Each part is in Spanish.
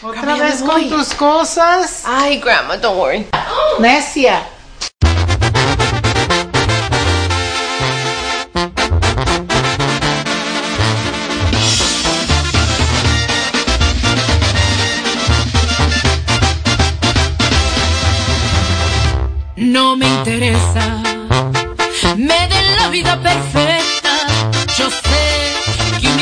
¿Otra vez con tus cosas? Ay, grandma, don't worry. Necia. No me interesa, me den la vida perfecta. Yo sé que un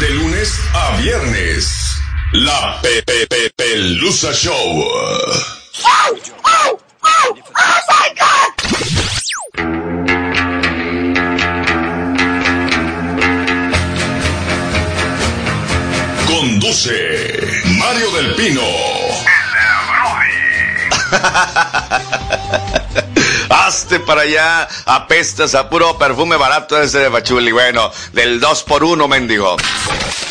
De lunes a viernes. La Pepe Pelusa Show. Conduce Mario del Pino. Hazte para allá, apestas a puro perfume barato ese de Pachuli. Bueno, del 2 por 1 mendigo.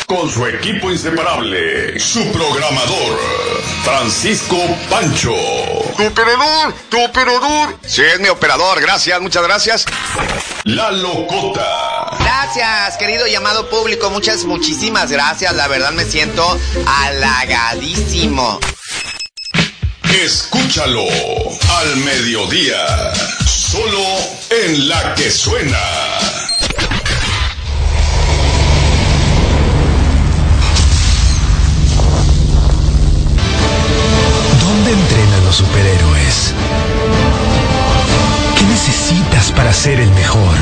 Con su equipo inseparable, su programador, Francisco Pancho. ¡Tu operador! ¡Tu operador! Sí, es mi operador, gracias, muchas gracias. La Locota. Gracias, querido llamado público. Muchas, muchísimas gracias. La verdad me siento halagadísimo. Escúchalo al mediodía, solo en la que suena. ¿Dónde entrenan los superhéroes? ¿Qué necesitas para ser el mejor?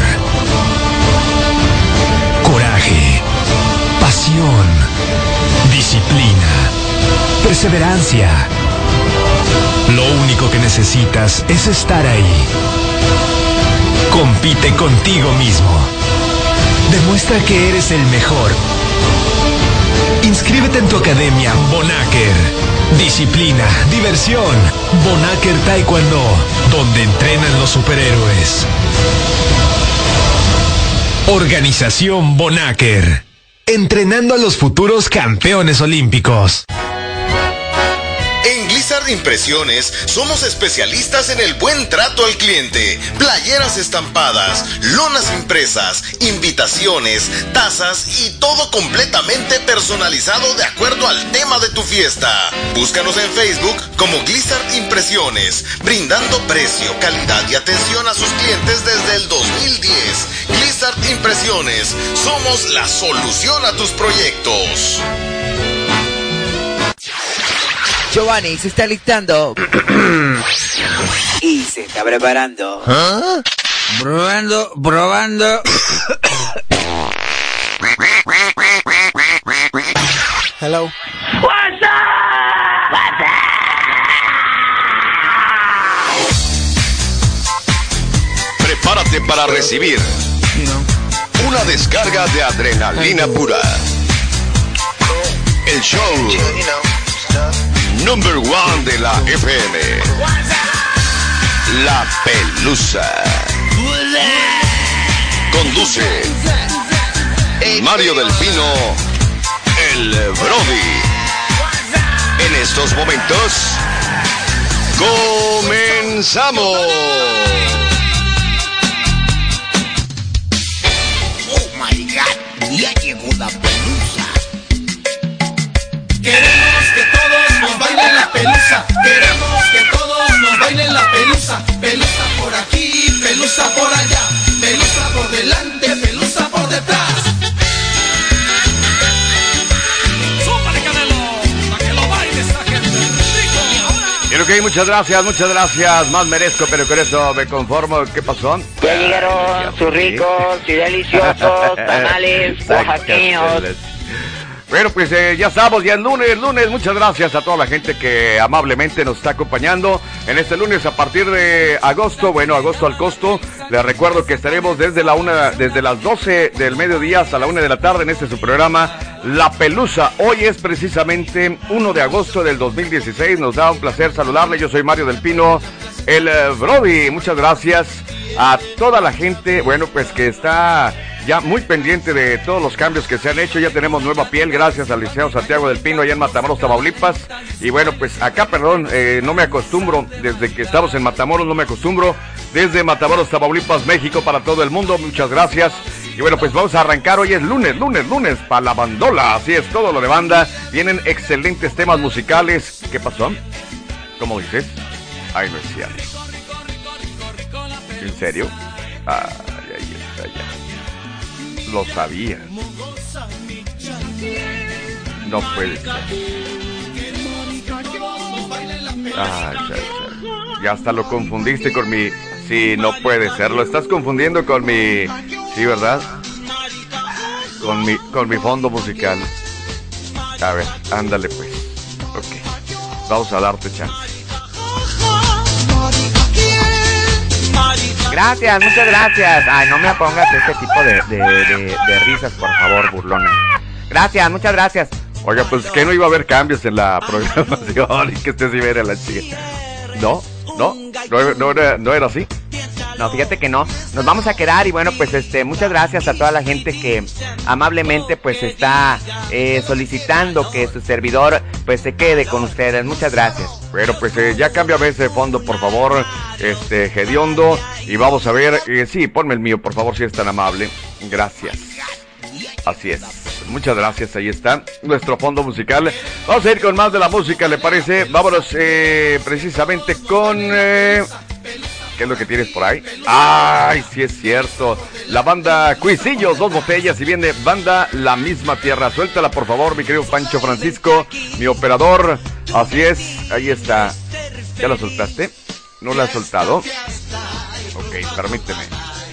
Coraje, pasión, disciplina, perseverancia lo único que necesitas es estar ahí. Compite contigo mismo. Demuestra que eres el mejor. Inscríbete en tu academia Bonaker. Disciplina, diversión. Bonaker Taekwondo, donde entrenan los superhéroes. Organización Bonaker. Entrenando a los futuros campeones olímpicos. Impresiones somos especialistas en el buen trato al cliente. Playeras estampadas, lonas impresas, invitaciones, tazas y todo completamente personalizado de acuerdo al tema de tu fiesta. Búscanos en Facebook como Blizzard Impresiones, brindando precio, calidad y atención a sus clientes desde el 2010. Blizzard Impresiones, somos la solución a tus proyectos. Giovanni se está listando. y se está preparando. ¿Ah? Probando, probando. Hello. What's up? What's Prepárate para recibir una descarga de adrenalina pura. El show number one de la FM. La Pelusa. Conduce Mario del Pino, el Brody. En estos momentos, comenzamos. Oh my god, ya llegó la pelusa. Pelusa. Queremos que todos nos bailen la pelusa. Pelusa por aquí, pelusa por allá. Pelusa por delante, pelusa por detrás. ¡Para que lo baile esta gente! ¡Rico! Y ok, muchas gracias, muchas gracias. Más merezco, pero con eso me conformo. ¿Qué pasó? Ya llegaron sus ricos y deliciosos tamales oaxaqueños. Bueno, pues eh, ya estamos, ya es lunes, lunes. Muchas gracias a toda la gente que amablemente nos está acompañando en este lunes a partir de agosto. Bueno, agosto al costo. Les recuerdo que estaremos desde la una, desde las 12 del mediodía hasta la una de la tarde en este su programa La Pelusa. Hoy es precisamente 1 de agosto del 2016. Nos da un placer saludarle. Yo soy Mario del Pino, el eh, Brody. Muchas gracias a toda la gente, bueno, pues que está ya muy pendiente de todos los cambios que se han hecho. Ya tenemos nueva piel, gracias al Liceo Santiago del Pino, allá en Matamoros, Tamaulipas. Y bueno, pues acá, perdón, eh, no me acostumbro, desde que estamos en Matamoros, no me acostumbro. Desde Matamoros, Tamaulipas, México, para todo el mundo, muchas gracias. Y bueno, pues vamos a arrancar. Hoy es lunes, lunes, lunes, para la bandola. Así es, todo lo de banda. Vienen excelentes temas musicales. ¿Qué pasó? ¿Cómo dices? Ay, no es cierto. ¿En serio? Lo sabía. No puede ser. Ya, ya. Ya hasta lo confundiste con mi... Sí, no puede ser. Lo estás confundiendo con mi... Sí, ¿verdad? Con mi, con mi fondo musical. A ver, ándale pues. Ok. Vamos a darte chance. Gracias, muchas gracias. Ay, no me pongas este tipo de, risas, por favor, burlona. Gracias, muchas gracias. Oiga, pues que no iba a haber cambios en la programación y que usted sí viera la chica. No, no, no, no no era así. No, fíjate que no. Nos vamos a quedar y bueno, pues este, muchas gracias a toda la gente que amablemente pues está eh, solicitando que su servidor pues se quede con ustedes. Muchas gracias. Bueno, pues eh, ya cámbiame ese fondo, por favor, este, Gediondo. Y vamos a ver, eh, sí, ponme el mío, por favor, si es tan amable. Gracias. Así es. Muchas gracias, ahí está nuestro fondo musical. Vamos a ir con más de la música, ¿le parece? Vámonos eh, precisamente con... eh, ¿Qué es lo que tienes por ahí? ¡Ay, sí es cierto! La banda Cuisillos, dos botellas y viene banda La Misma Tierra. Suéltala, por favor, mi querido Pancho Francisco, mi operador. Así es, ahí está. ¿Ya la soltaste? ¿No la has soltado? Ok, permíteme.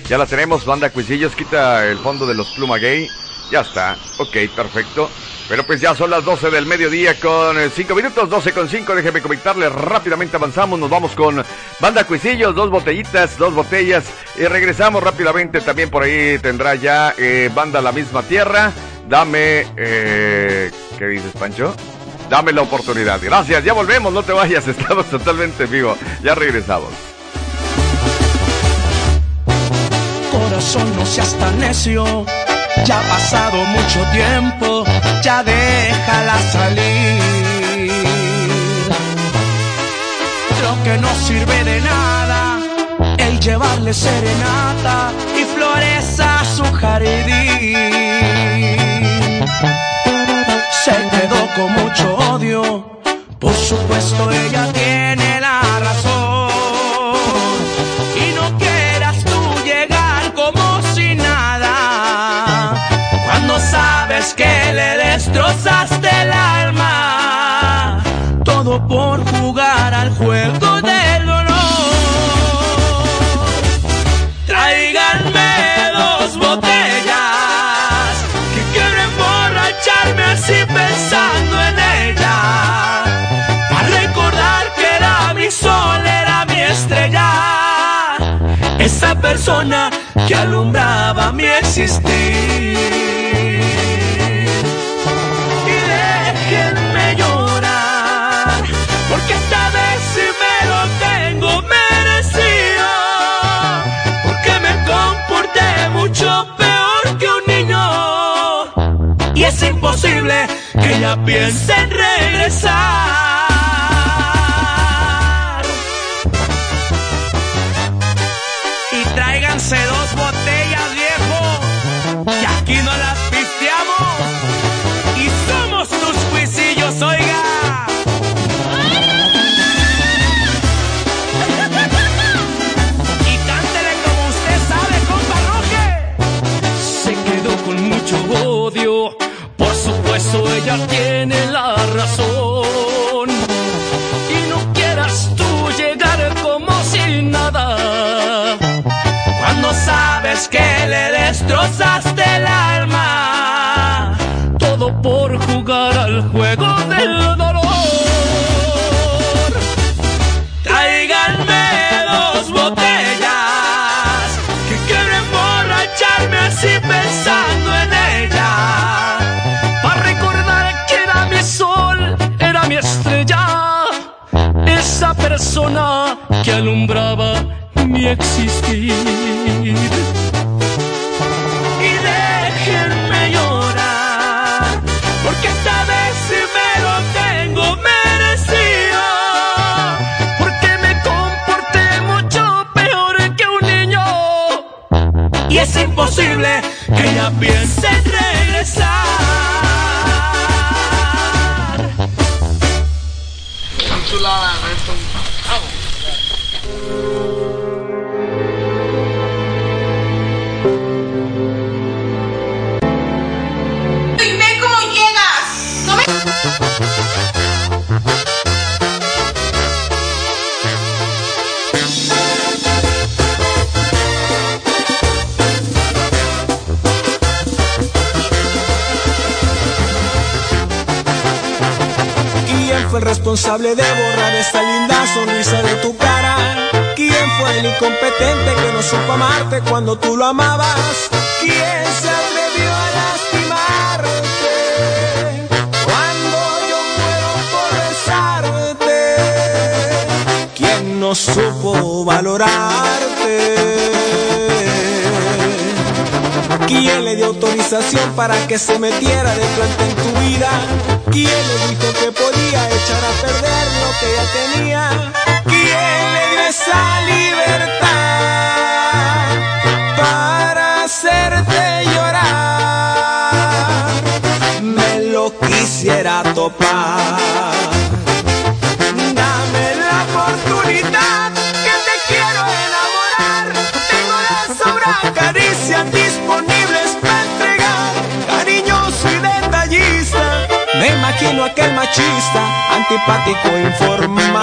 Ya la tenemos, banda Cuisillos. Quita el fondo de los Pluma Gay. Ya está. Ok, perfecto. Pero pues ya son las 12 del mediodía con 5 minutos, 12 con 5. Déjeme comentarles rápidamente. Avanzamos, nos vamos con Banda Cuisillos, dos botellitas, dos botellas. Y regresamos rápidamente. También por ahí tendrá ya eh, Banda La Misma Tierra. Dame. Eh, ¿Qué dices, Pancho? Dame la oportunidad. Gracias, ya volvemos, no te vayas, estamos totalmente en vivo. Ya regresamos. Corazón, no seas tan necio. Ya ha pasado mucho tiempo, ya déjala salir. Creo que no sirve de nada el llevarle serenata y flores a su jardín. Se quedó con mucho odio, por supuesto ella tiene la razón. Por jugar al juego del dolor. Tráiganme dos botellas que quiero emborracharme así pensando en ella. Para recordar que era mi sol, era mi estrella. Esa persona que alumbraba mi existir. Que ella piense en regresar. Tiene la razón. Y no quieras tú llegar como si nada. Cuando sabes que le destrozaste persona que alumbraba mi existir. Y déjenme llorar, porque esta vez sí me lo tengo merecido. Porque me comporté mucho peor que un niño. Y es imposible que ella piense en responsable de borrar esta linda sonrisa de tu cara? ¿Quién fue el incompetente que no supo amarte cuando tú lo amabas? ¿Quién se atrevió a lastimarte cuando yo muero por besarte? ¿Quién no supo valorarte? ¿Quién le dio autorización para que se metiera de planta en tu vida? ¿Quién le dijo que podía echar a perder lo que ya tenía? ¿Quién le dio esa libertad para hacerte llorar? Me lo quisiera topar. imagino aquel machista, antipático, informal.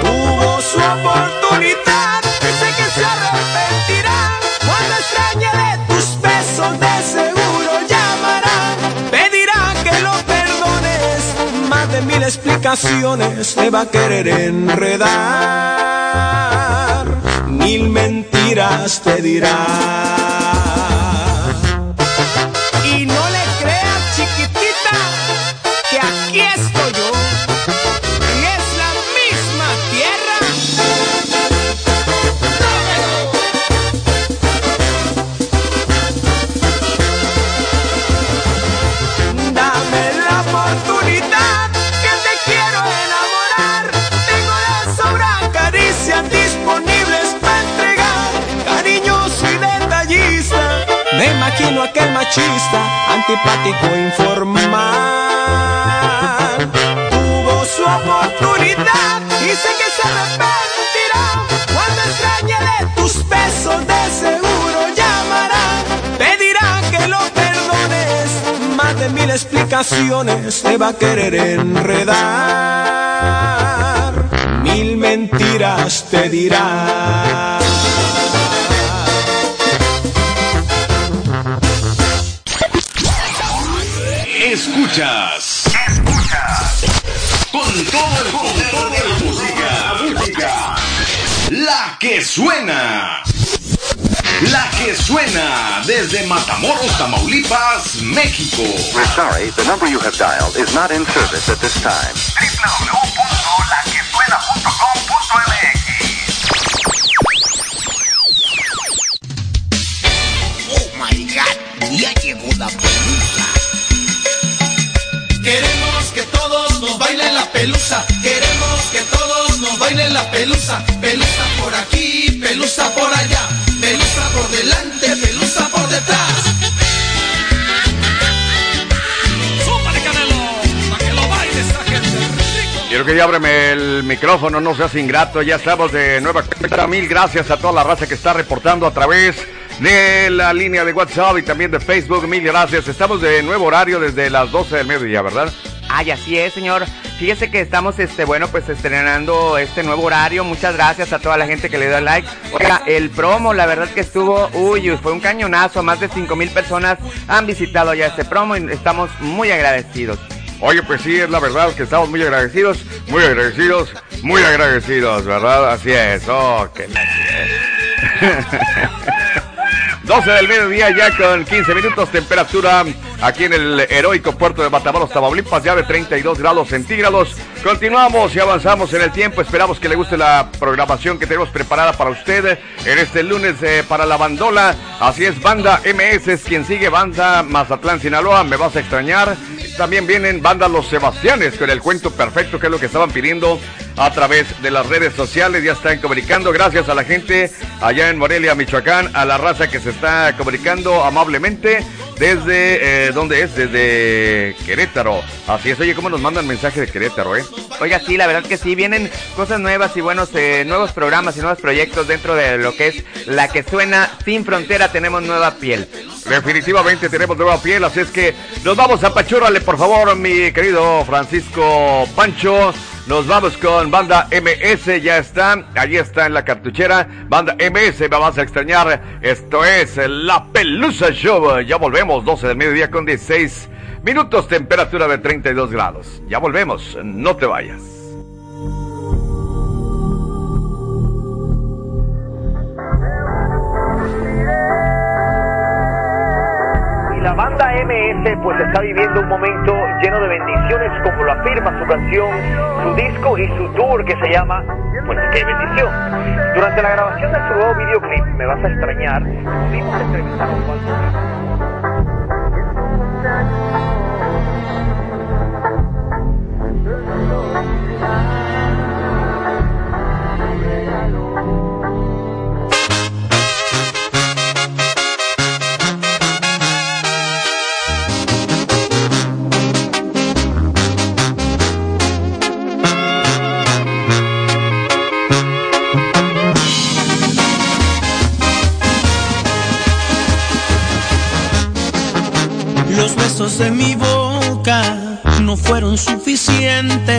Tuvo su oportunidad, dice que se arrepentirá. No te extraña de tus besos, de seguro llamará. Pedirá que lo perdones, más de mil explicaciones te va a querer enredar. Mil mentiras te dirá. Antipático informal. Tuvo su oportunidad sé que se arrepentirá. Cuando extrañe de tus besos, de seguro llamará. Te dirá que lo perdones. Más de mil explicaciones te va a querer enredar. Mil mentiras te dirá. Todo el poder de la música. música. La que suena. La que suena desde Matamoros, Tamaulipas, México. We're sorry, the number you have dialed is not in service at this time. Pelusa. Pelusa por aquí, pelusa por allá. Pelusa por delante, pelusa por detrás. ¡Súmale, Canelo! ¡Para que lo baile esta gente! Quiero que ya ábreme el micrófono, no seas ingrato. Ya estamos de nueva cuenta. Mil gracias a toda la raza que está reportando a través de la línea de WhatsApp y también de Facebook. Mil gracias. Estamos de nuevo horario desde las 12 del mediodía, ¿verdad? Ay, así es, señor. Fíjese que estamos, este, bueno, pues estrenando este nuevo horario. Muchas gracias a toda la gente que le dio like. Oiga, el promo, la verdad que estuvo, uy, fue un cañonazo. Más de 5 mil personas han visitado ya este promo y estamos muy agradecidos. Oye, pues sí, es la verdad que estamos muy agradecidos, muy agradecidos, muy agradecidos, ¿verdad? Así es, oh, que la- 12 del mediodía ya con 15 minutos, temperatura aquí en el heroico puerto de Matamoros, Tamaulipas, ya de 32 grados centígrados. Continuamos y avanzamos en el tiempo, esperamos que le guste la programación que tenemos preparada para usted en este lunes eh, para la bandola. Así es, Banda MS quien sigue, Banda Mazatlán, Sinaloa, me vas a extrañar. También vienen Banda Los Sebastianes con el cuento perfecto, que es lo que estaban pidiendo a través de las redes sociales. Ya están comunicando. Gracias a la gente allá en Morelia, Michoacán, a la raza que se está comunicando amablemente desde, eh, ¿dónde es? Desde Querétaro. Así es, oye, ¿cómo nos mandan mensaje de Querétaro, eh? Oiga, sí, la verdad que sí, vienen cosas nuevas y buenos, eh, nuevos programas y nuevos proyectos dentro de lo que es la que suena sin frontera. Tenemos nueva piel. Definitivamente tenemos nueva piel, así es que nos vamos a Pachúrale, por favor, mi querido Francisco Pancho. Nos vamos con Banda MS, ya está, allí está en la cartuchera. Banda MS, me vas a extrañar. Esto es La Pelusa Show. Ya volvemos, 12 del mediodía con 16 minutos, temperatura de 32 grados. Ya volvemos, no te vayas. MS pues está viviendo un momento lleno de bendiciones como lo afirma su canción, su disco y su tour que se llama pues qué bendición. Durante la grabación de su nuevo videoclip Me vas a extrañar, pudimos entrevistar a fueron suficientes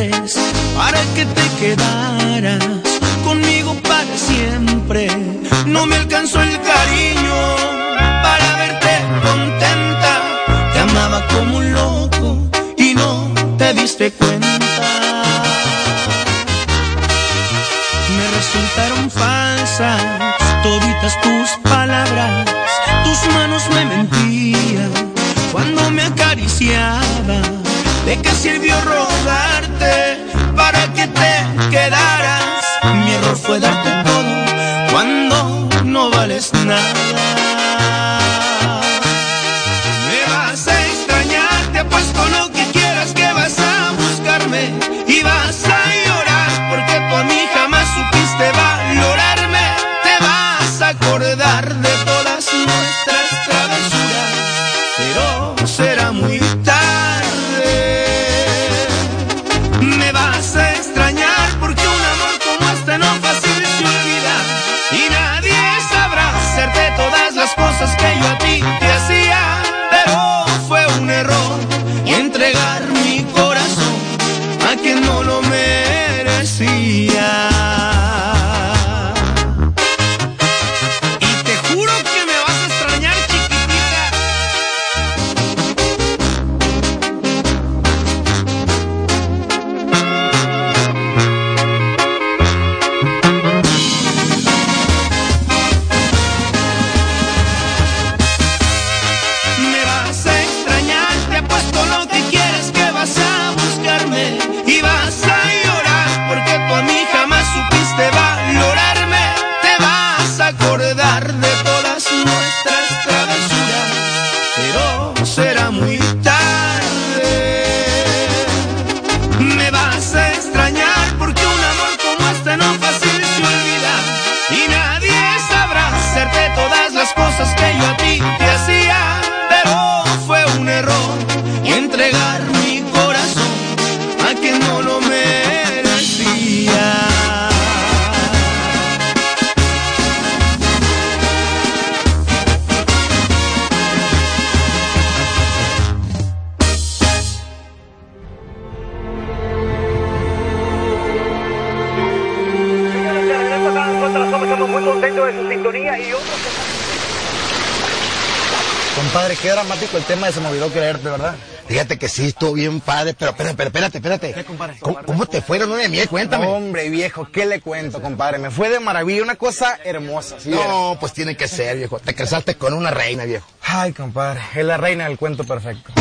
sí, estuvo bien padre, pero espérate, espérate, espérate. ¿Cómo, te fueron una de miel? Cuéntame. Hombre, viejo, ¿qué le cuento, compadre? Me fue de maravilla, una cosa hermosa. no, pues tiene que ser, viejo. Te casaste con una reina, viejo. Ay, compadre, es la reina del cuento perfecto.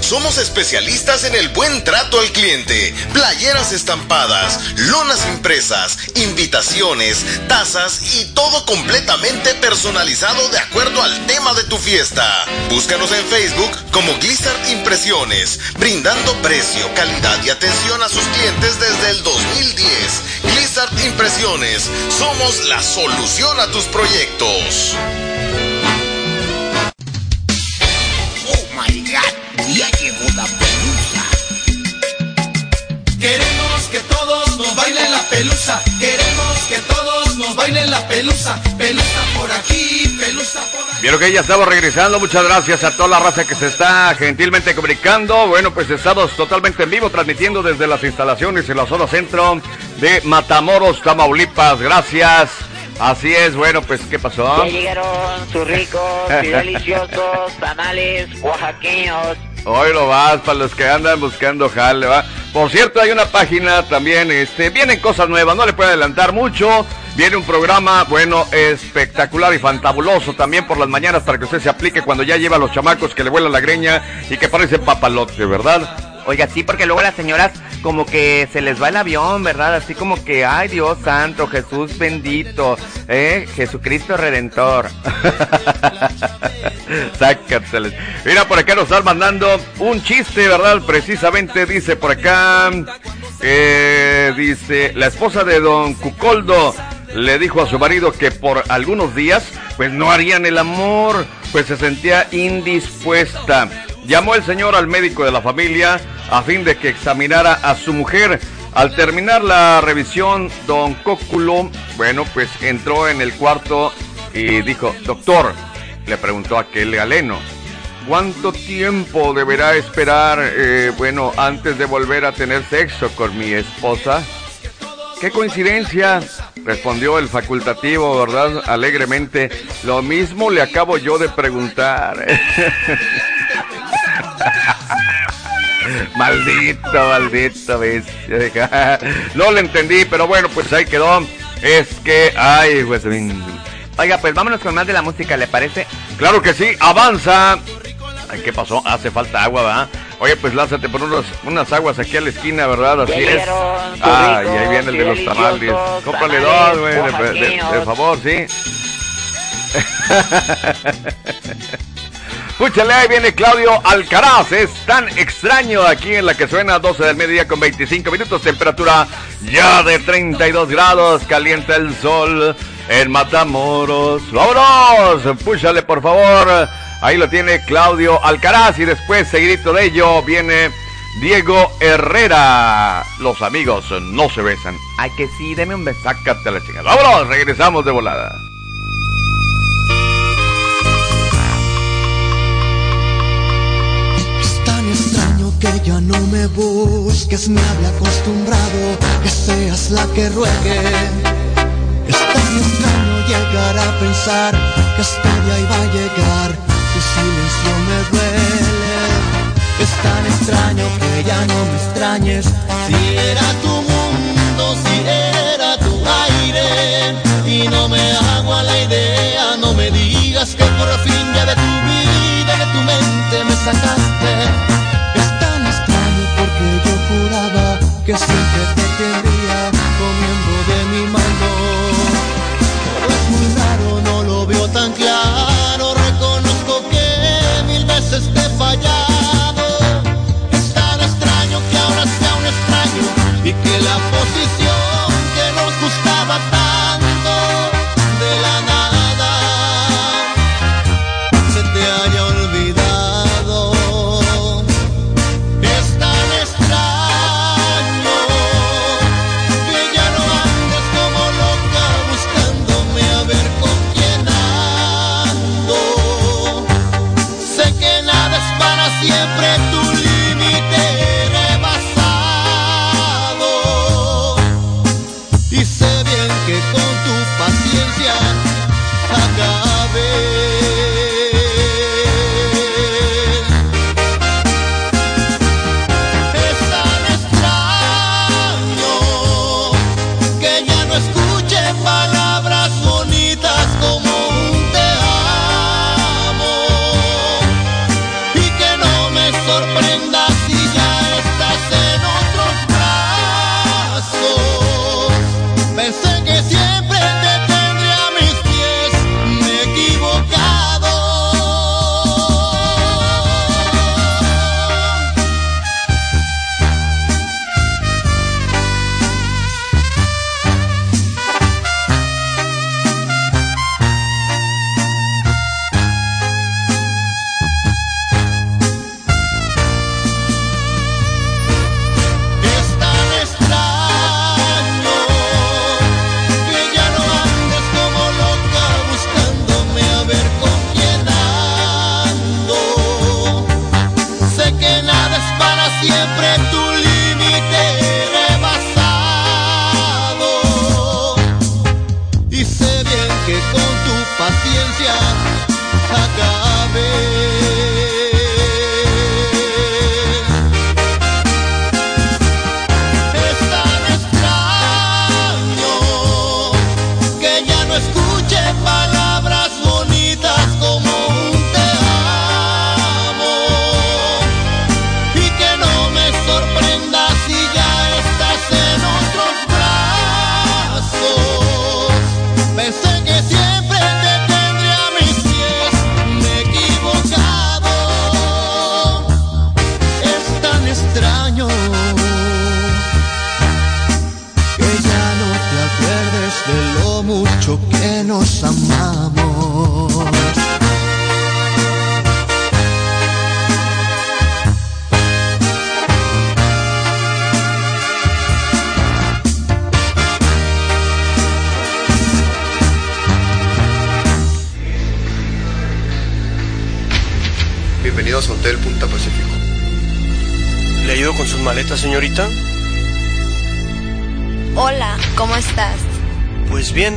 Somos especialistas en el buen trato al cliente. Playeras estampadas, lonas impresas, invitaciones, tazas y todo completamente personalizado de acuerdo al tema de tu fiesta. Búscanos en Facebook como Blizzard Impresiones, brindando precio, calidad y atención a sus clientes desde el 2010. Blizzard Impresiones, somos la solución a tus proyectos. Pelusa. Queremos que todos nos bailen la pelusa. Pelusa por aquí, pelusa por allá. Vieron que ya estamos regresando. Muchas gracias a toda la raza que se está gentilmente comunicando. Bueno, pues estamos totalmente en vivo transmitiendo desde las instalaciones en la zona centro de Matamoros, Tamaulipas. Gracias. Así es, bueno, pues ¿qué pasó? Ya llegaron sus ricos y deliciosos tamales oaxaqueños. Hoy lo vas para los que andan buscando jale, ¿va? Por cierto, hay una página también, este, vienen cosas nuevas, no le puedo adelantar mucho. Viene un programa, bueno, espectacular y fantabuloso también por las mañanas para que usted se aplique cuando ya lleva a los chamacos que le vuelan la greña y que parecen papalote, ¿verdad? Oiga, sí, porque luego las señoras como que se les va el avión, ¿verdad? Así como que, ay Dios santo, Jesús bendito, ¿eh? Jesucristo redentor. Sácateles. Mira, por acá nos están mandando un chiste, ¿verdad? Precisamente dice por acá, eh, dice, la esposa de don Cucoldo le dijo a su marido que por algunos días, pues no harían el amor, pues se sentía indispuesta. Llamó el señor al médico de la familia a fin de que examinara a su mujer. Al terminar la revisión, don Cóculo, bueno, pues entró en el cuarto y dijo, doctor, le preguntó a aquel galeno, ¿cuánto tiempo deberá esperar, eh, bueno, antes de volver a tener sexo con mi esposa? ¡Qué coincidencia! Respondió el facultativo, ¿verdad? Alegremente. Lo mismo le acabo yo de preguntar. maldito, maldito, ¿ves? No lo entendí, pero bueno, pues ahí quedó. Es que, ay, pues... Oiga, pues vámonos con más de la música, ¿le parece? Claro que sí, avanza. Ay, ¿qué pasó? Hace falta agua, ¿verdad? Oye, pues lázate por unos, unas aguas aquí a la esquina, ¿verdad? Así es. Ah, y ahí viene el de los tamales. Cómprale dos, güey, de, de- de favor, sí. Escúchale, ahí viene Claudio Alcaraz. Es tan extraño aquí en la que suena 12 del mediodía con 25 minutos. Temperatura ya de 32 grados. Calienta el sol en Matamoros. ¡Vámonos! Púchale, por favor. Ahí lo tiene Claudio Alcaraz. Y después, seguidito de ello, viene Diego Herrera. Los amigos no se besan. Ay, que sí, deme un beso. Sácate la chingada. ¡Vámonos! Regresamos de volada. Que ya no me busques, me había acostumbrado que seas la que ruegue. Es tan extraño llegar a pensar que de ahí va a llegar, tu silencio me duele. Es tan extraño que ya no me extrañes, si era tu mundo, si era tu aire, y no me hago a la idea, no me digas que por fin ya de tu vida, de tu mente me sacaste que se A Hotel Punta Pacífico. ¿Le ayudo con sus maletas, señorita? Hola, ¿cómo estás? Pues bien,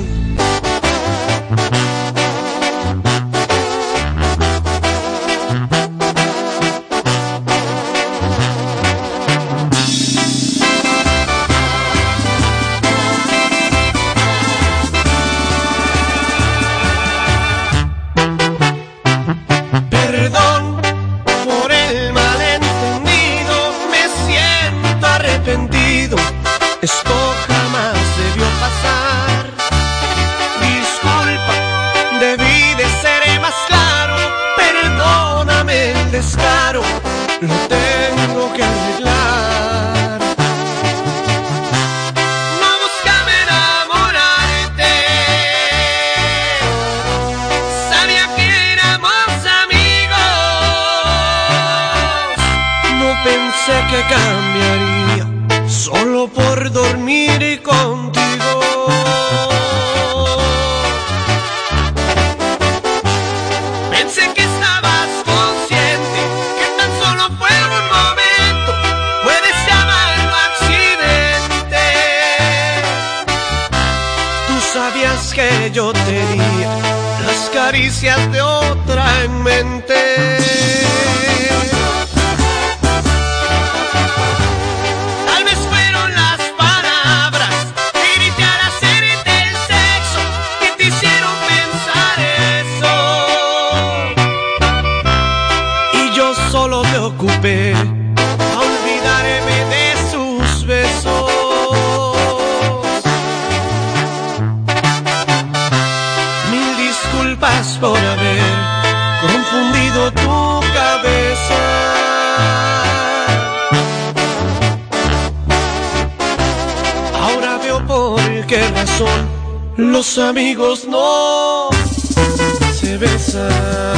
amigos no se besan.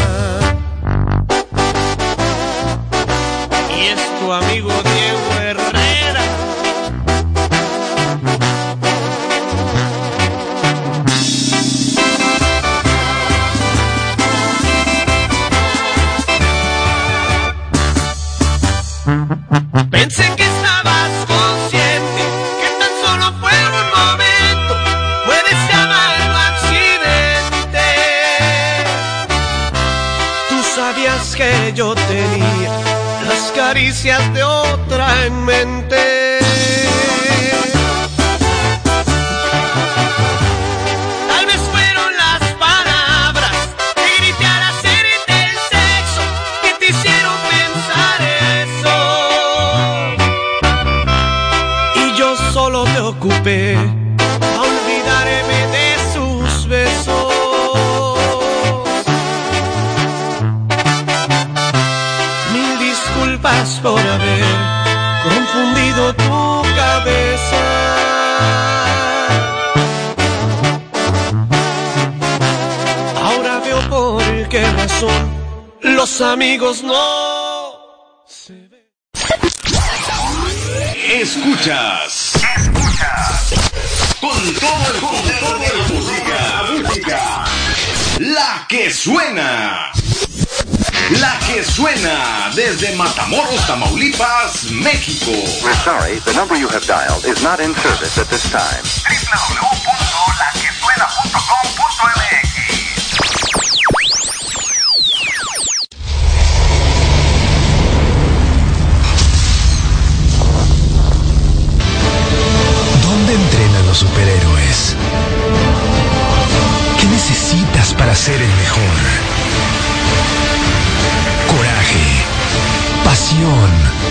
México. We're sorry, the number you have dialed is not in service at this time. ¿Dónde entrenan los superhéroes? ¿Qué necesitas para ser el mejor? Coraje, Pasión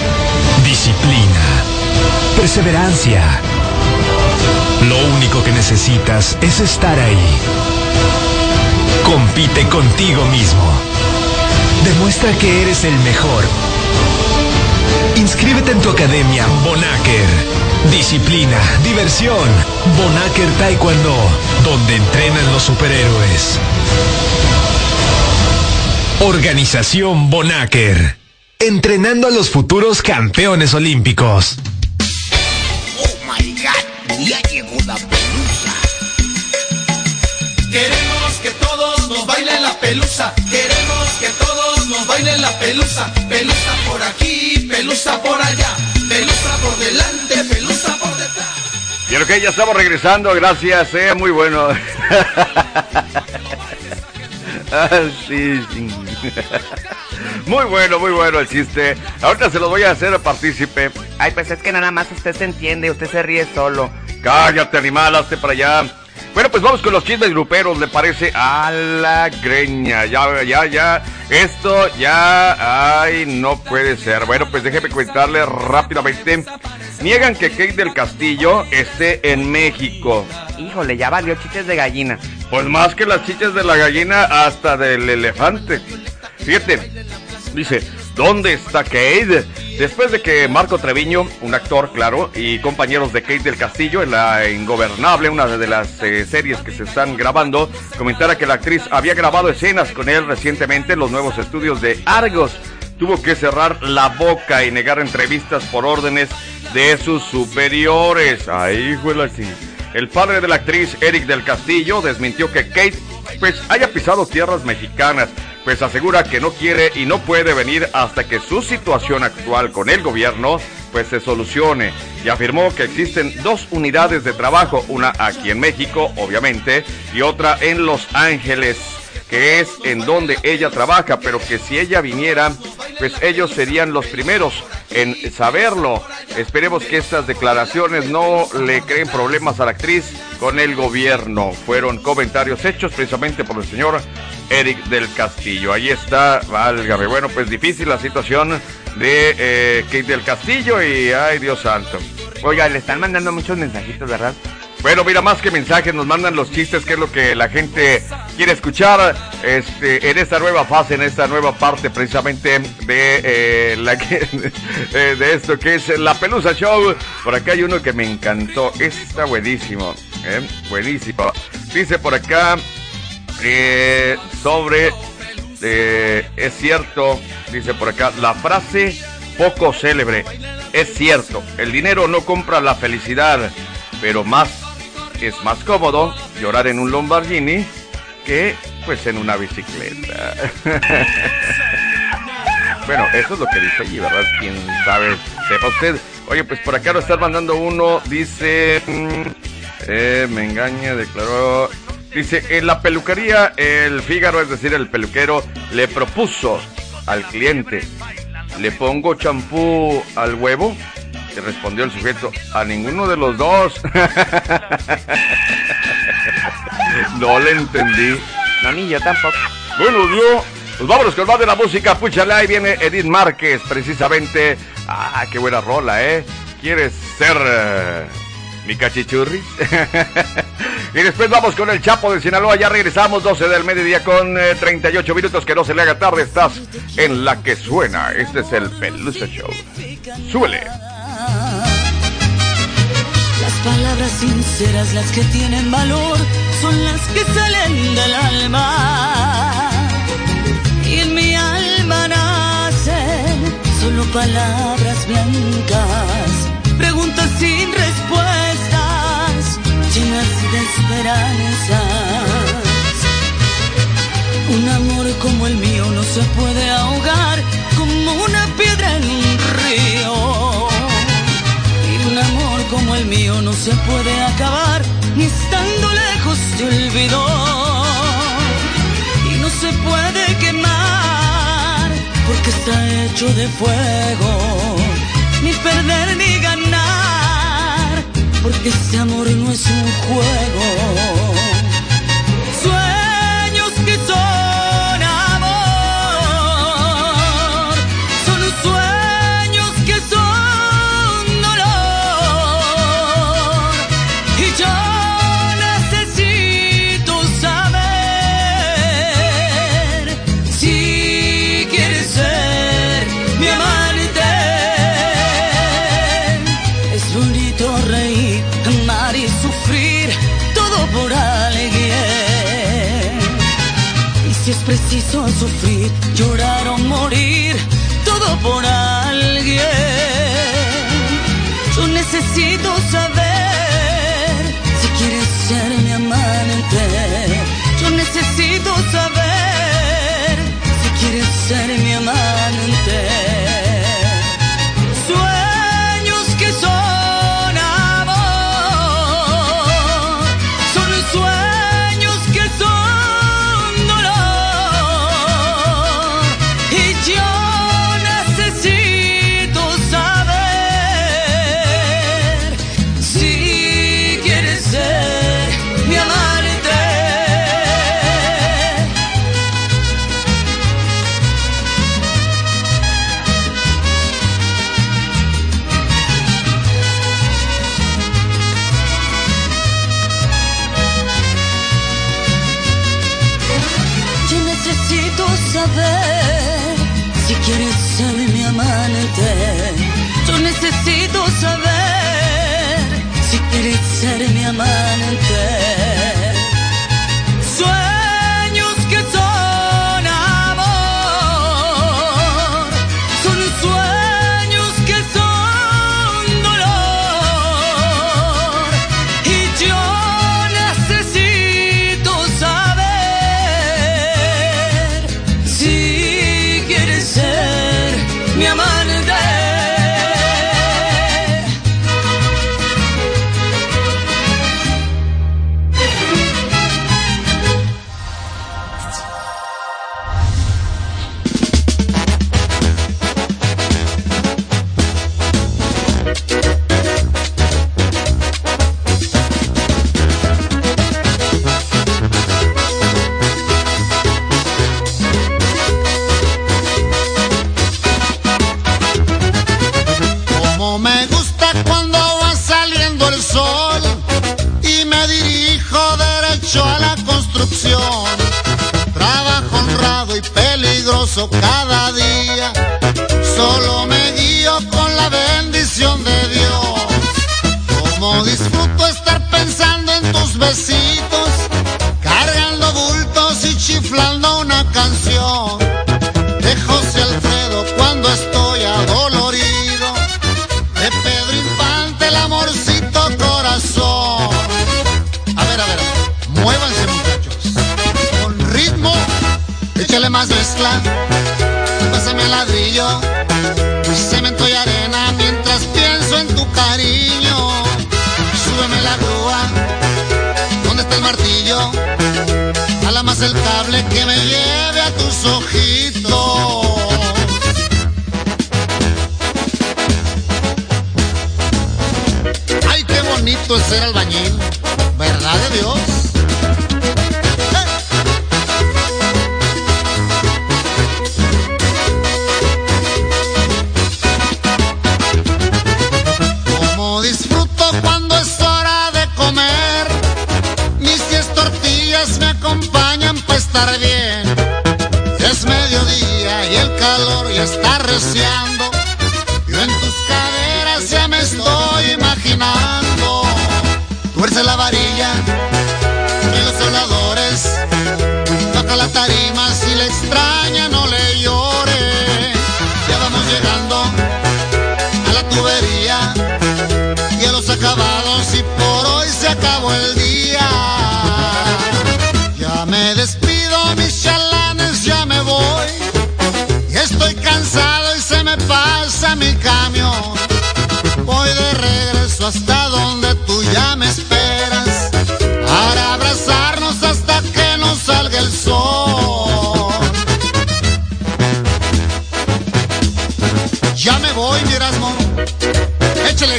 disciplina, perseverancia. Lo único que necesitas es estar ahí. Compite contigo mismo. Demuestra que eres el mejor. Inscríbete en tu academia Bonaker. Disciplina, diversión. Bonaker Taekwondo, donde entrenan los superhéroes. Organización Bonaker entrenando a los futuros campeones olímpicos. Oh my God, ya llegó la pelusa. Queremos que todos nos bailen la pelusa. Queremos que todos nos bailen la pelusa. Pelusa por aquí, pelusa por allá. Pelusa por delante, pelusa por detrás. Y que ya estamos regresando, gracias, eh, muy bueno. ah, sí, sí. Muy bueno, muy bueno el chiste. Ahorita se lo voy a hacer partícipe. Ay, pues es que nada más usted se entiende, usted se ríe solo. Cállate, animal, hazte para allá. Bueno, pues vamos con los chismes gruperos, ¿le parece? A la greña. Ya, ya, ya. Esto ya. Ay, no puede ser. Bueno, pues déjeme comentarle rápidamente. Niegan que Kate del Castillo esté en México. Híjole, ya valió chistes de gallina. Pues más que las chiches de la gallina, hasta del elefante. Fíjate, dice, ¿dónde está Kate? Después de que Marco Treviño, un actor, claro, y compañeros de Kate del Castillo en La Ingobernable, una de las eh, series que se están grabando, comentara que la actriz había grabado escenas con él recientemente en los nuevos estudios de Argos. Tuvo que cerrar la boca y negar entrevistas por órdenes de sus superiores. Ahí la sí. El padre de la actriz, Eric del Castillo, desmintió que Kate pues haya pisado tierras mexicanas, pues asegura que no quiere y no puede venir hasta que su situación actual con el gobierno pues se solucione y afirmó que existen dos unidades de trabajo, una aquí en México, obviamente, y otra en Los Ángeles, que es en donde ella trabaja, pero que si ella viniera, pues ellos serían los primeros en saberlo. Esperemos que estas declaraciones no le creen problemas a la actriz con el gobierno. Fueron comentarios hechos precisamente por el señor Eric del Castillo. Ahí está, válgame. Bueno, pues difícil la situación de eh, Kate del Castillo y ay Dios santo. Oiga, le están mandando muchos mensajitos, ¿verdad? Bueno, mira, más que mensajes, nos mandan los chistes, que es lo que la gente quiere escuchar este, en esta nueva fase, en esta nueva parte precisamente de, eh, la que, eh, de esto que es la Pelusa Show. Por acá hay uno que me encantó, está buenísimo, ¿eh? buenísimo. Dice por acá eh, sobre, eh, es cierto, dice por acá, la frase poco célebre, es cierto, el dinero no compra la felicidad, pero más es más cómodo llorar en un Lamborghini que pues en una bicicleta. bueno, eso es lo que dice allí, ¿verdad? Quién sabe, sepa usted. Oye, pues por acá lo están mandando uno, dice, mm, eh, me engaña, declaró, dice, en la peluquería el Fígaro, es decir, el peluquero, le propuso al cliente, ¿le pongo champú al huevo? Y respondió el sujeto, a ninguno de los dos. no le entendí. No, ni yo tampoco. Bueno, yo, pues vámonos con más de la música. Púchala, ahí viene Edith Márquez, precisamente. Ah, qué buena rola, ¿eh? ¿Quieres ser eh, mi cachichurri? y después vamos con el Chapo de Sinaloa. Ya regresamos, 12 del mediodía con eh, 38 minutos. Que no se le haga tarde. Estás en la que suena. Este es el Pelusa Show. Súbele. Las palabras sinceras, las que tienen valor, son las que salen del alma. Y en mi alma nacen solo palabras blancas, preguntas sin respuestas, de esperanzas. Un amor como el mío no se puede ahogar como una piedra en un río. Y un amor como el mío no se puede acabar ni estando lejos te olvidó. Y no se puede quemar porque está hecho de fuego. Ni perder ni ganar porque este amor no es un juego. Es preciso sufrir, llorar o morir, todo por alguien. Yo necesito saber si quieres ser mi amante. Yo necesito saber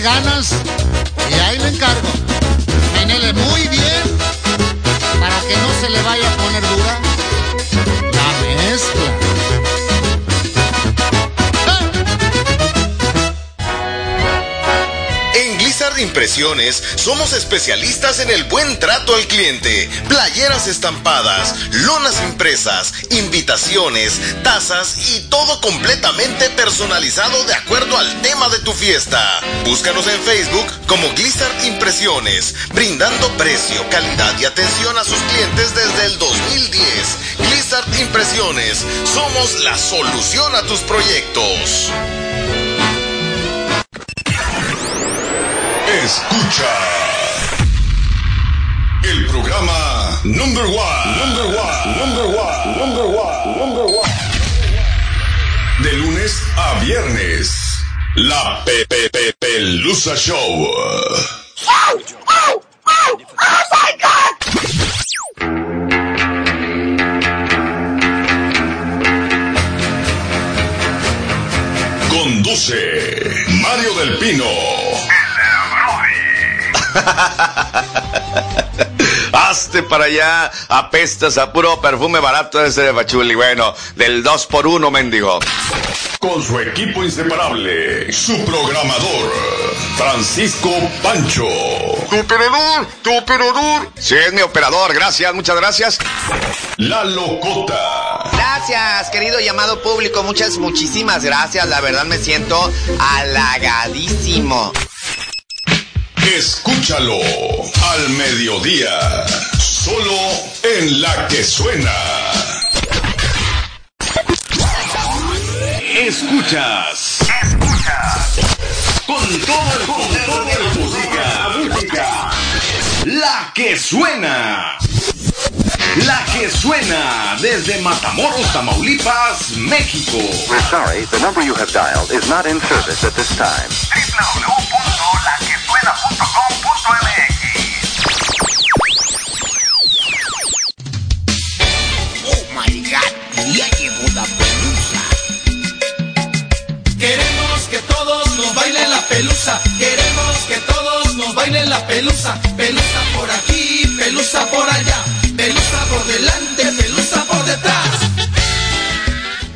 ganas y ahí le encargo. Impresiones somos especialistas en el buen trato al cliente. Playeras estampadas, lonas impresas, invitaciones, tazas y todo completamente personalizado de acuerdo al tema de tu fiesta. Búscanos en Facebook como Blizzard Impresiones, brindando precio, calidad y atención a sus clientes desde el 2010. Blizzard Impresiones, somos la solución a tus proyectos. Escucha el programa Number One, Number One, Number One, Number One, Number One. De lunes a viernes, la Pepe Pelusa Show. Conduce Mario del Pino. Hazte para allá, apestas a puro perfume barato ese de Pachuli. Bueno, del 2 por 1 mendigo. Con su equipo inseparable, su programador, Francisco Pancho. tu operador, tu operador. Sí, es mi operador, gracias, muchas gracias. La locota. Gracias, querido llamado público, muchas, muchísimas gracias. La verdad me siento halagadísimo. Escúchalo al mediodía, solo en la que suena. Escuchas. Con todo el poder de la música. música. La que suena. La que suena desde Matamoros, Tamaulipas, México. We're sorry, the number you have dialed is not in service at this time. Bailen la pelusa. Pelusa por aquí, pelusa por allá. Pelusa por delante, pelusa por detrás.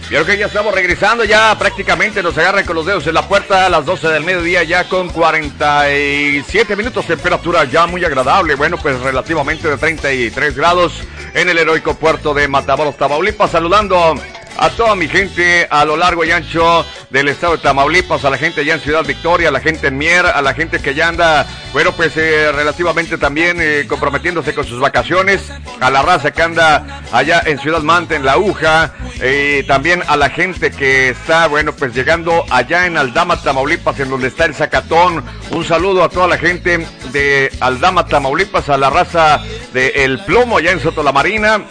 Creo que ya estamos regresando, ya prácticamente nos agarran con los dedos en la puerta a las 12 del mediodía, ya con 47 minutos, temperatura ya muy agradable, bueno, pues relativamente de 33 grados en el heroico puerto de Matamoros, Tamaulipas, saludando a toda mi gente a lo largo y ancho del estado de Tamaulipas, a la gente allá en Ciudad Victoria, a la gente en Mier, a la gente que ya anda, bueno, pues eh, relativamente también eh, comprometiéndose con sus vacaciones, a la raza que anda allá en Ciudad Manta, en La Aguja, eh, también a la gente que está, bueno, pues llegando allá en Aldama, Tamaulipas, en donde está el Zacatón. Un saludo a toda la gente de Aldama, Tamaulipas, a la raza de El Plomo allá en Soto la Marina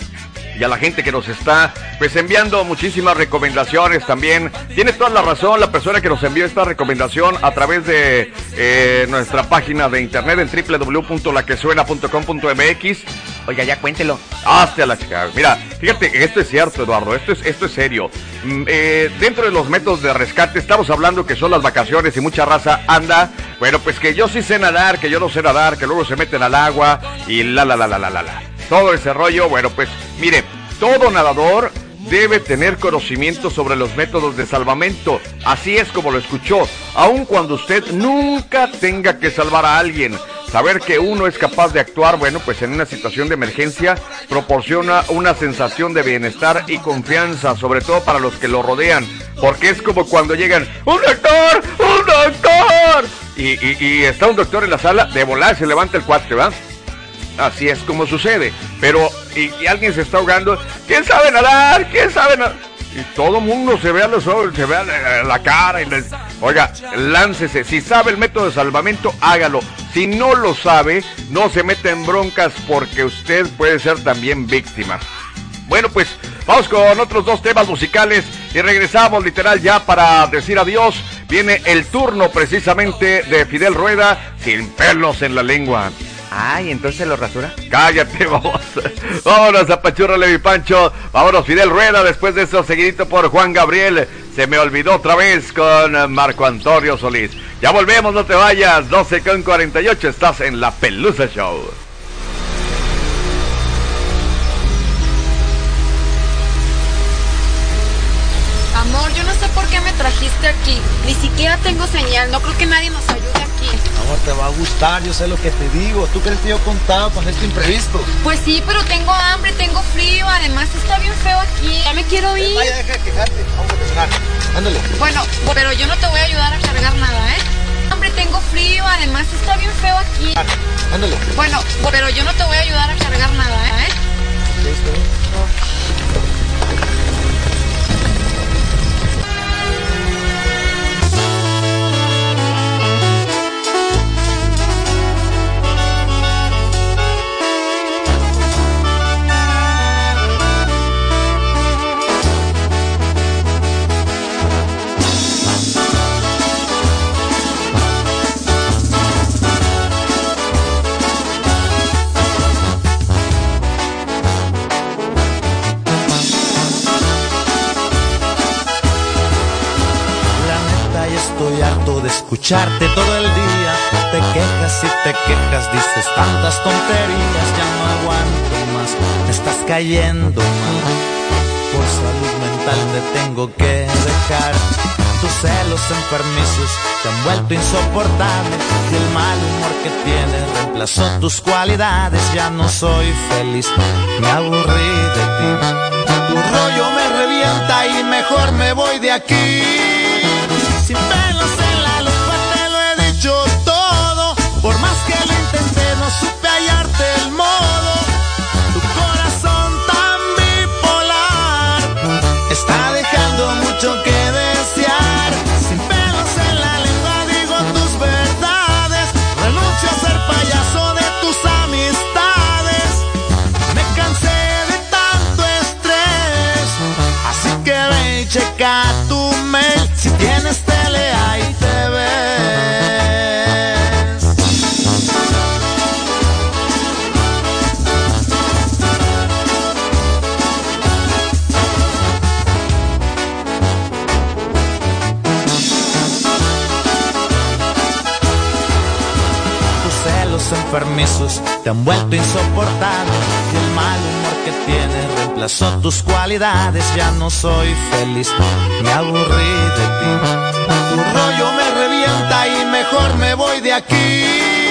y a la gente que nos está pues enviando muchísimas recomendaciones también. Tiene toda la razón la persona que nos envió esta recomendación a través de eh, nuestra página de internet en www.laquesuena.com.mx. Oiga, ya cuéntelo. Hasta la chica. Mira, fíjate, esto es cierto, Eduardo, esto es, esto es serio. Mm, eh, dentro de los métodos de rescate estamos hablando que son las vacaciones y mucha raza anda, bueno, pues que yo sí sé nadar, que yo no sé nadar, que luego se meten al agua y la la la la la la la. Todo ese rollo, bueno, pues mire, todo nadador debe tener conocimiento sobre los métodos de salvamento. Así es como lo escuchó, aun cuando usted nunca tenga que salvar a alguien. Saber que uno es capaz de actuar, bueno, pues en una situación de emergencia proporciona una sensación de bienestar y confianza, sobre todo para los que lo rodean, porque es como cuando llegan, ¡un doctor! ¡un doctor! Y, y- y está un doctor en la sala, de volar se levanta el cuate, ¿verdad? Así es como sucede. Pero, y, alguien se está ahogando. ¿Quién sabe nadar? ¿Quién sabe nadar? Y todo el mundo se ve a los ojos, se ve a la, cara y. Oiga, láncese. Si sabe el método de salvamento, hágalo. Si no lo sabe, no se meta en broncas porque usted puede ser también víctima. Bueno, pues vamos con otros dos temas musicales y regresamos literal ya para decir adiós. Viene el turno precisamente de Fidel Rueda sin pelos en la lengua. Ay, entonces lo rasura. Cállate, vamos. Vámonos a Levi Pancho. Vámonos, Fidel Rueda. Después de eso, seguidito por Juan Gabriel. Se me olvidó otra vez con Marco Antonio Solís. Ya volvemos, no te vayas. 12 con 48. Estás en la Pelusa Show. Trajiste aquí. Ni siquiera tengo señal. No creo que nadie nos ayude aquí. Amor, te va a gustar, yo sé lo que te digo. ¿Tú crees que yo contaba para este imprevisto? Pues sí, pero tengo hambre, tengo frío. Además está bien feo aquí. Ya me quiero ir. Vaya, deja de quejarte. Vamos a cocinar. Ándale. Bueno, pero yo no te voy a ayudar a cargar nada, ¿eh? Hambre, tengo frío. Además está bien feo aquí. Ándale. Bueno, pero yo no te voy a ayudar a cargar nada, ¿eh? La escucharte todo el día. Te quejas y te quejas, dices tantas tonterías, ya no aguanto más. Me estás cayendo mal. Por salud mental te tengo que dejar. Tus celos enfermizos te han vuelto insoportable y el mal humor que tienes reemplazó tus cualidades. Ya no soy feliz, me aburrí de ti. Tu rollo me revienta y mejor me voy de aquí. Sin pelos enfermizos te han vuelto insoportable y el mal humor que tienes reemplazó tus cualidades. Ya no soy feliz, me aburrí de ti. Tu rollo me revienta y mejor me voy de aquí.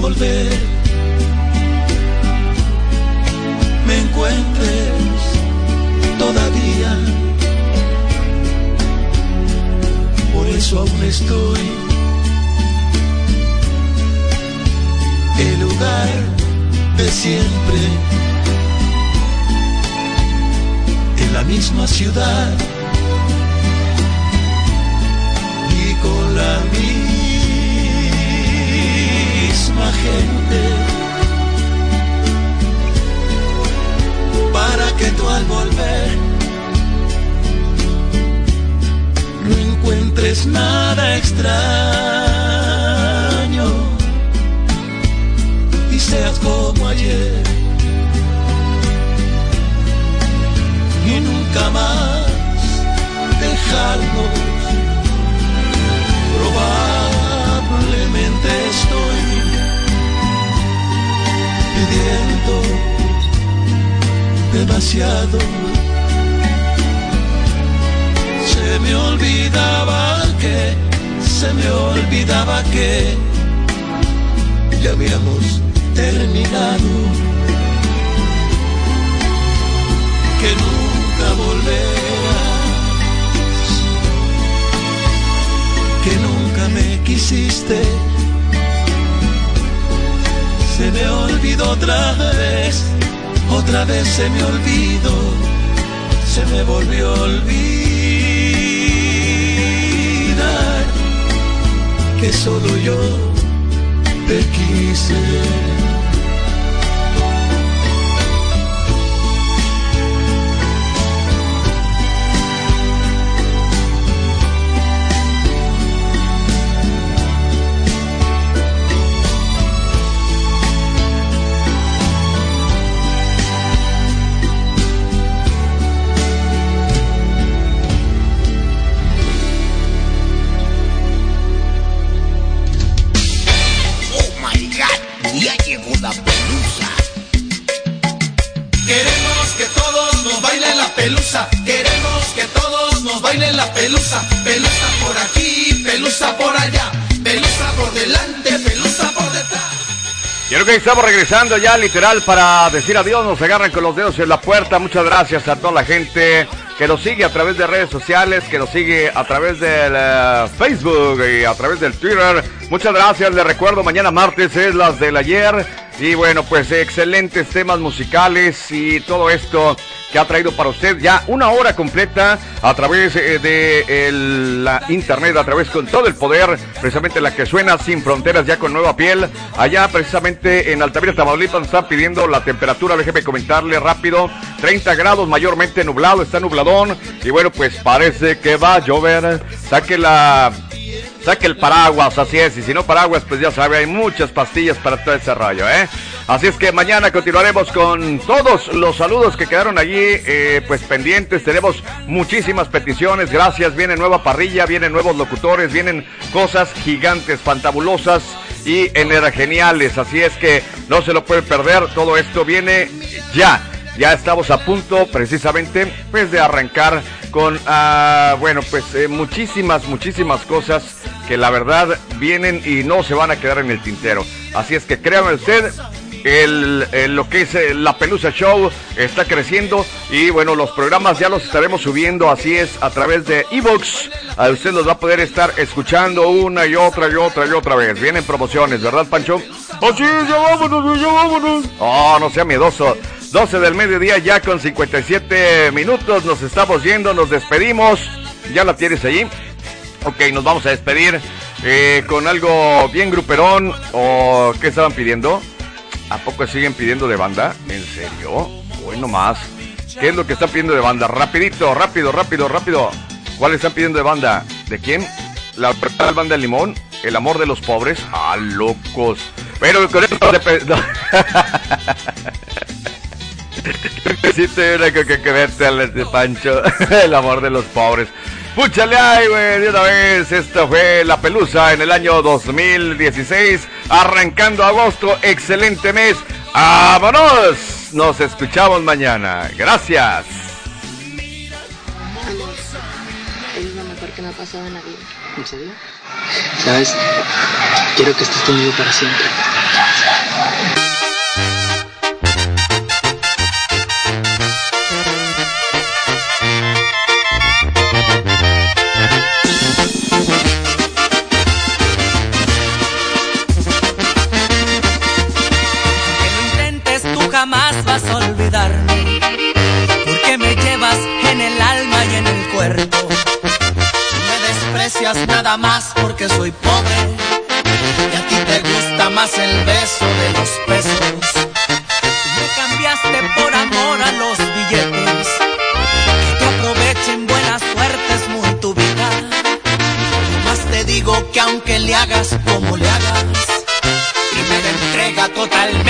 Volver. Me encuentres todavía. Por eso aún estoy el lugar de siempre. En la misma ciudad y con la misma para que tú al volver no encuentres nada extraño. Y seas como ayer. Y nunca más dejarnos. Probablemente estoy demasiado. Se me olvidaba que se me olvidaba que ya habíamos terminado. Que nunca volverás. Que nunca me quisiste se me olvidó otra vez otra vez se me olvidó se me volvió a olvidar que solo yo te quise Que estamos regresando ya literal para decir adiós. Nos agarran con los dedos en la puerta. Muchas gracias a toda la gente que nos sigue a través de redes sociales, que nos sigue a través del eh, Facebook y a través del Twitter. Muchas gracias. Les recuerdo, mañana martes es las del ayer. Y bueno, pues excelentes temas musicales y todo esto que ha traído para usted ya una hora completa a través eh, de la internet, a través con todo el poder, precisamente la que suena sin fronteras ya con nueva piel. Allá precisamente en Altamira, Tamaulipas nos están pidiendo la temperatura, déjeme comentarle rápido, 30 grados mayormente nublado, está nubladón y bueno, pues parece que va a llover. Saque la Saque el paraguas, así es, y si no paraguas, pues ya sabe, hay muchas pastillas para todo ese rollo, ¿eh? Así es que mañana continuaremos con todos los saludos que quedaron allí, eh, pues pendientes, tenemos muchísimas peticiones, gracias, viene nueva parrilla, vienen nuevos locutores, vienen cosas gigantes, fantabulosas y geniales, así es que no se lo pueden perder, todo esto viene ya. Ya estamos a punto precisamente pues de arrancar con ah, bueno pues eh, muchísimas muchísimas cosas que la verdad vienen y no se van a quedar en el tintero. Así es que créame usted el, el- lo que es eh, la Pelusa Show está creciendo y bueno, los programas ya los estaremos subiendo, así es, a través de Evox. A usted los va a poder estar escuchando una y otra y otra y otra vez. Vienen promociones, ¿verdad, Pancho? Así es, ya vámonos, ya vámonos. Oh, no sea miedoso. 12 del mediodía ya con 57 minutos. Nos estamos yendo, nos despedimos. ¿Ya la tienes ahí? Ok, nos vamos a despedir eh, con algo bien gruperón. ¿O qué estaban pidiendo? ¿A poco siguen pidiendo de banda? ¿En serio? Bueno, más. ¿Qué es lo que están pidiendo de banda? Rapidito, rápido, rápido, rápido. ¿Cuál están pidiendo de banda? ¿De quién? La principal banda de Limón. El amor de los pobres. Ah, locos. Pero con esto de... sí tuviera que, que, que verte al este Pancho. El amor de los pobres. Púchale ay, güey, de una vez. Esta fue La Pelusa en el año 2016. Arrancando agosto. Excelente mes. ¡Vámonos! Nos escuchamos mañana. Gracias. Amor, es lo mejor que me ha pasado en la vida. ¿En serio? ¿Sabes? Quiero que estés conmigo para siempre. Nada más porque soy pobre. Y a ti te gusta más el beso de los pesos. Me cambiaste por amor a los billetes. Que aprovechen buena suerte es muy tu vida. Más te digo que aunque le hagas como le hagas entrega totalmente no se olvida